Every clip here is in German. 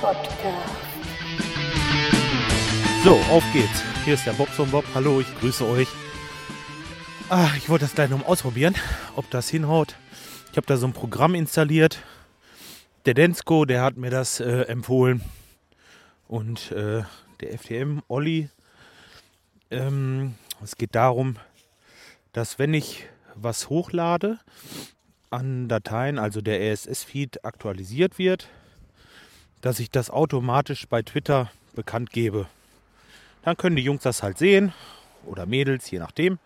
Podcast. So, auf geht's. Hier ist der Bobson Bob. Hallo, ich grüße euch. Ah, ich wollte das gleich noch mal ausprobieren, ob das hinhaut. Ich habe da so ein Programm installiert. Der Densko, der hat mir das äh, empfohlen. Und äh, der FTM, Olli. Ähm, es geht darum, dass wenn ich was hochlade an Dateien, also der RSS-Feed aktualisiert wird, dass ich das automatisch bei Twitter bekannt gebe. Dann können die Jungs das halt sehen oder Mädels, je nachdem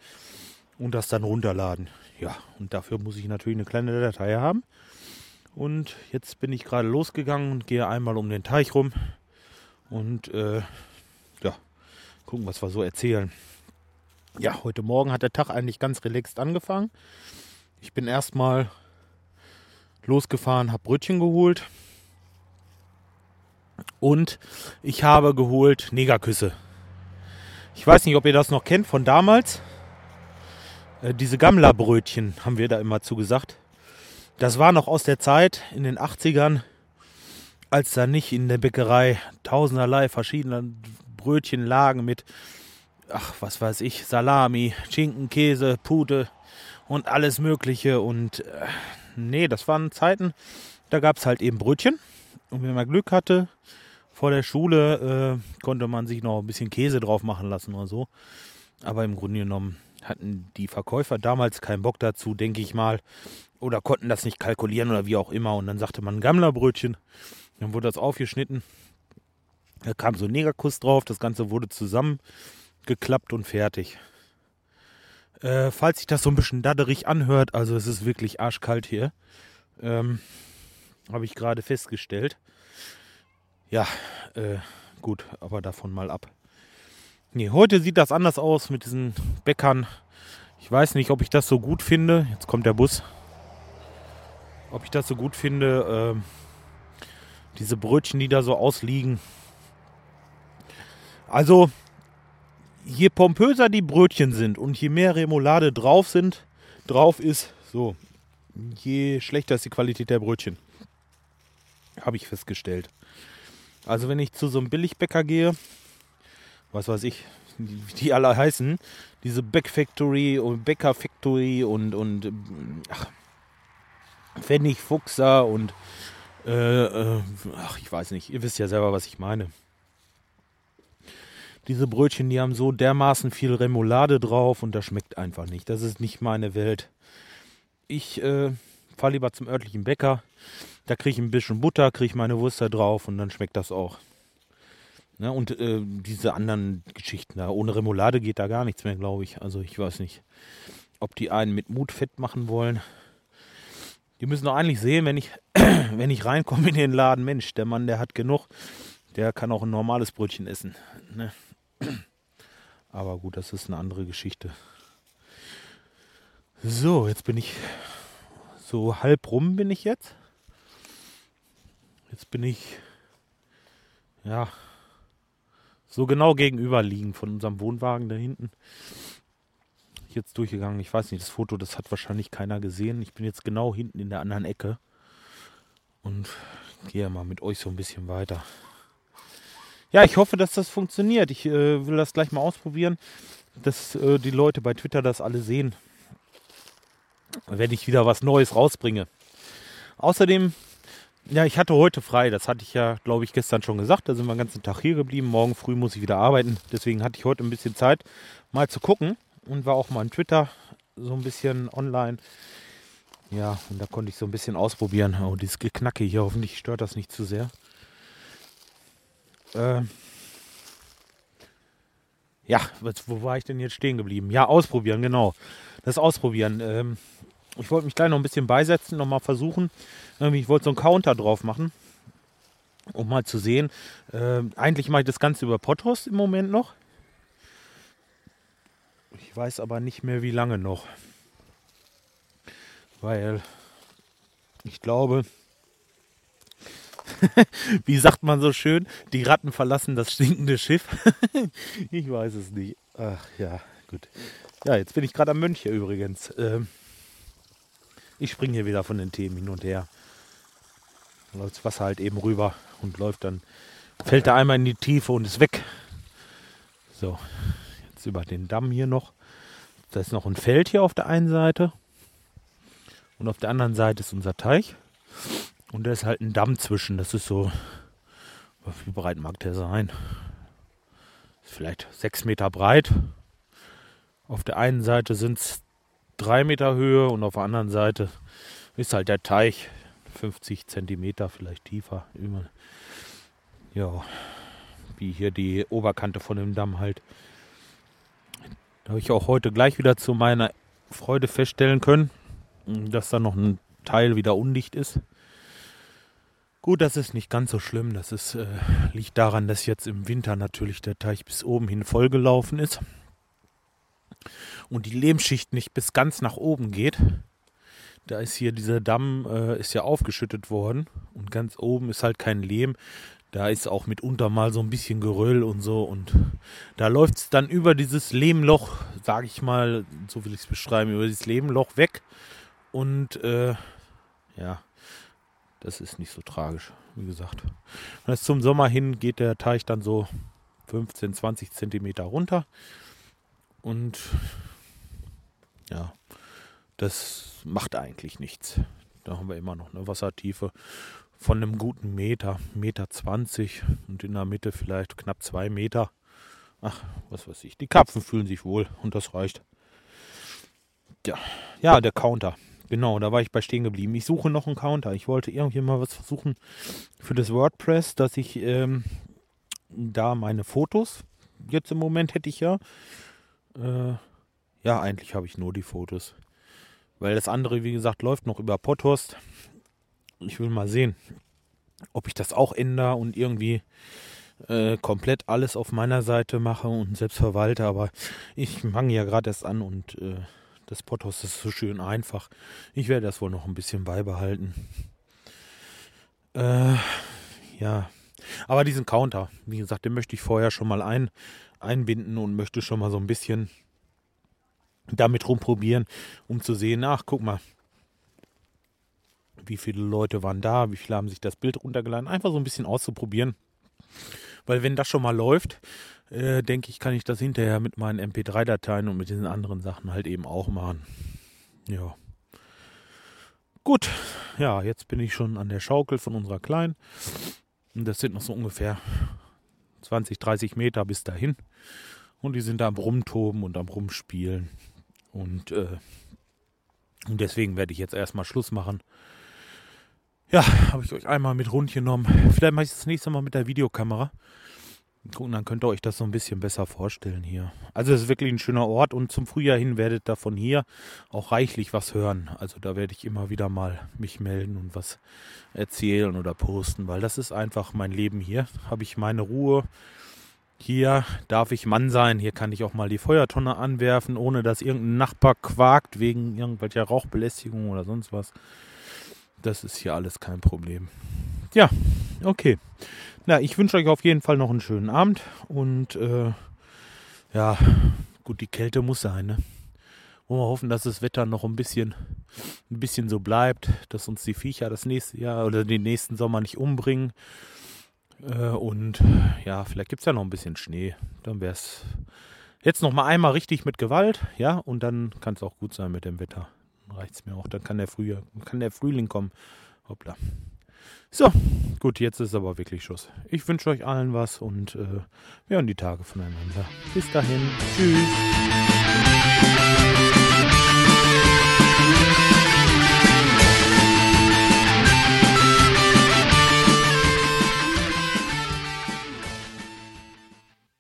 und das dann runterladen. Ja, und dafür muss ich natürlich eine kleine Datei haben. Und jetzt bin ich gerade losgegangen und gehe einmal um den Teich rum und äh, ja, gucken, was wir so erzählen. Ja, heute Morgen hat der Tag eigentlich ganz relaxed angefangen. Ich bin erstmal losgefahren, habe Brötchen geholt und ich habe geholt Negerküsse. Ich weiß nicht, ob ihr das noch kennt von damals. Äh, diese Gammlerbrötchen haben wir da immer zugesagt. Das war noch aus der Zeit in den 80ern, als da nicht in der Bäckerei tausenderlei verschiedener Brötchen lagen mit, ach, was weiß ich, Salami, Schinken, Käse, Pute und alles Mögliche. Und äh, nee, das waren Zeiten, da gab es halt eben Brötchen. Und wenn man Glück hatte, vor der Schule äh, konnte man sich noch ein bisschen Käse drauf machen lassen oder so. Aber im Grunde genommen hatten die Verkäufer damals keinen Bock dazu, denke ich mal, oder konnten das nicht kalkulieren oder wie auch immer. Und dann sagte man Gammlerbrötchen, dann wurde das aufgeschnitten, da kam so ein Negerkuss drauf, das Ganze wurde zusammengeklappt und fertig. Äh, falls sich das so ein bisschen dadderig anhört, also es ist wirklich arschkalt hier, ähm, habe ich gerade festgestellt. Ja, äh, gut, aber davon mal ab. Nee, heute sieht das anders aus mit diesen Bäckern. Ich weiß nicht, ob ich das so gut finde. Jetzt kommt der Bus. Ob ich das so gut finde. Äh, diese Brötchen, die da so ausliegen. Also, je pompöser die Brötchen sind und je mehr Remoulade drauf sind, drauf ist, so, je schlechter ist die Qualität der Brötchen. Habe ich festgestellt. Also wenn ich zu so einem Billigbäcker gehe, was weiß ich, wie die alle heißen, diese Back Factory und Bäcker Factory und, und ach, Pfennig Fuchser und äh, äh, ach, ich weiß nicht, ihr wisst ja selber, was ich meine. Diese Brötchen, die haben so dermaßen viel Remoulade drauf und das schmeckt einfach nicht. Das ist nicht meine Welt. Ich äh, fahre lieber zum örtlichen Bäcker. Da kriege ich ein bisschen Butter, kriege ich meine Wurst da drauf und dann schmeckt das auch. Ne, und äh, diese anderen Geschichten da, ohne Remoulade geht da gar nichts mehr, glaube ich. Also ich weiß nicht, ob die einen mit Mut fett machen wollen. Die müssen doch eigentlich sehen, wenn ich, wenn ich reinkomme in den Laden, Mensch, der Mann, der hat genug, der kann auch ein normales Brötchen essen. Ne? Aber gut, das ist eine andere Geschichte. So, jetzt bin ich so halb rum bin ich jetzt. Jetzt bin ich ja so genau gegenüber liegen von unserem Wohnwagen da hinten. Jetzt durchgegangen. Ich weiß nicht, das Foto, das hat wahrscheinlich keiner gesehen. Ich bin jetzt genau hinten in der anderen Ecke und gehe mal mit euch so ein bisschen weiter. Ja, ich hoffe, dass das funktioniert. Ich äh, will das gleich mal ausprobieren, dass äh, die Leute bei Twitter das alle sehen, wenn ich wieder was Neues rausbringe. Außerdem ja, ich hatte heute frei. Das hatte ich ja, glaube ich, gestern schon gesagt. Da sind wir den ganzen Tag hier geblieben. Morgen früh muss ich wieder arbeiten. Deswegen hatte ich heute ein bisschen Zeit, mal zu gucken. Und war auch mal in Twitter so ein bisschen online. Ja, und da konnte ich so ein bisschen ausprobieren. Oh, dieses Geknacke hier. Hoffentlich stört das nicht zu sehr. Äh, ja, wo war ich denn jetzt stehen geblieben? Ja, ausprobieren, genau. Das Ausprobieren. Ähm, ich wollte mich gleich noch ein bisschen beisetzen, noch mal versuchen. Ich wollte so einen Counter drauf machen, um mal zu sehen. Äh, eigentlich mache ich das Ganze über Potros im Moment noch. Ich weiß aber nicht mehr, wie lange noch. Weil ich glaube, wie sagt man so schön, die Ratten verlassen das stinkende Schiff. ich weiß es nicht. Ach ja, gut. Ja, jetzt bin ich gerade am Mönche übrigens. Ähm, ich springe hier wieder von den Themen hin und her. Da läuft das Wasser halt eben rüber und läuft dann, fällt da einmal in die Tiefe und ist weg. So, jetzt über den Damm hier noch. Da ist noch ein Feld hier auf der einen Seite. Und auf der anderen Seite ist unser Teich. Und da ist halt ein Damm zwischen. Das ist so, wie breit mag der sein? Vielleicht sechs Meter breit. Auf der einen Seite sind es drei Meter Höhe und auf der anderen Seite ist halt der Teich 50 Zentimeter vielleicht tiefer. Ja, wie hier die Oberkante von dem Damm halt. Da habe ich auch heute gleich wieder zu meiner Freude feststellen können, dass da noch ein Teil wieder undicht ist. Gut, das ist nicht ganz so schlimm. Das ist, äh, liegt daran, dass jetzt im Winter natürlich der Teich bis oben hin vollgelaufen ist und die Lehmschicht nicht bis ganz nach oben geht. Da ist hier dieser Damm äh, ist ja aufgeschüttet worden und ganz oben ist halt kein Lehm. Da ist auch mitunter mal so ein bisschen Geröll und so und da läuft es dann über dieses Lehmloch, sage ich mal, so will ich es beschreiben, über dieses Lehmloch weg und äh, ja, das ist nicht so tragisch, wie gesagt. Und zum Sommer hin geht der Teich dann so 15, 20 Zentimeter runter. Und ja, das macht eigentlich nichts. Da haben wir immer noch eine Wassertiefe von einem guten Meter, Meter 20 und in der Mitte vielleicht knapp zwei Meter. Ach, was weiß ich. Die Karpfen fühlen sich wohl und das reicht. Ja, ja, der Counter. Genau, da war ich bei stehen geblieben. Ich suche noch einen Counter. Ich wollte irgendwie mal was versuchen für das WordPress, dass ich ähm, da meine Fotos, jetzt im Moment hätte ich ja, äh, ja, eigentlich habe ich nur die Fotos. Weil das andere, wie gesagt, läuft noch über Potthorst. Ich will mal sehen, ob ich das auch ändere und irgendwie äh, komplett alles auf meiner Seite mache und selbst verwalte. Aber ich fange ja gerade erst an und äh, das Pothaus ist so schön einfach. Ich werde das wohl noch ein bisschen beibehalten. Äh, ja. Aber diesen Counter, wie gesagt, den möchte ich vorher schon mal ein, einbinden und möchte schon mal so ein bisschen damit rumprobieren, um zu sehen, ach, guck mal, wie viele Leute waren da, wie viele haben sich das Bild runtergeladen, einfach so ein bisschen auszuprobieren. Weil wenn das schon mal läuft, äh, denke ich, kann ich das hinterher mit meinen MP3-Dateien und mit diesen anderen Sachen halt eben auch machen. Ja. Gut, ja, jetzt bin ich schon an der Schaukel von unserer Kleinen. Und das sind noch so ungefähr 20, 30 Meter bis dahin. Und die sind da am Rumtoben und am Rumspielen. Und, äh, und deswegen werde ich jetzt erstmal Schluss machen. Ja, habe ich euch einmal mit rund genommen. Vielleicht mache ich das nächste Mal mit der Videokamera. Gucken, dann könnt ihr euch das so ein bisschen besser vorstellen hier. Also es ist wirklich ein schöner Ort und zum Frühjahr hin werdet ihr von hier auch reichlich was hören. Also da werde ich immer wieder mal mich melden und was erzählen oder posten, weil das ist einfach mein Leben hier. Habe ich meine Ruhe. Hier darf ich Mann sein. Hier kann ich auch mal die Feuertonne anwerfen, ohne dass irgendein Nachbar quakt wegen irgendwelcher Rauchbelästigung oder sonst was. Das ist hier alles kein Problem. Ja, okay. Na, ich wünsche euch auf jeden Fall noch einen schönen Abend und äh, ja, gut, die Kälte muss sein, ne? Wollen wir hoffen, dass das Wetter noch ein bisschen, ein bisschen so bleibt, dass uns die Viecher das nächste Jahr oder den nächsten Sommer nicht umbringen. Äh, und ja, vielleicht gibt es ja noch ein bisschen Schnee. Dann wäre es jetzt noch mal einmal richtig mit Gewalt, ja, und dann kann es auch gut sein mit dem Wetter. Reicht es mir auch. Dann kann der Frühjahr, kann der Frühling kommen. Hoppla. So, gut, jetzt ist aber wirklich Schluss. Ich wünsche euch allen was und äh, wir hören die Tage voneinander. Bis dahin, tschüss.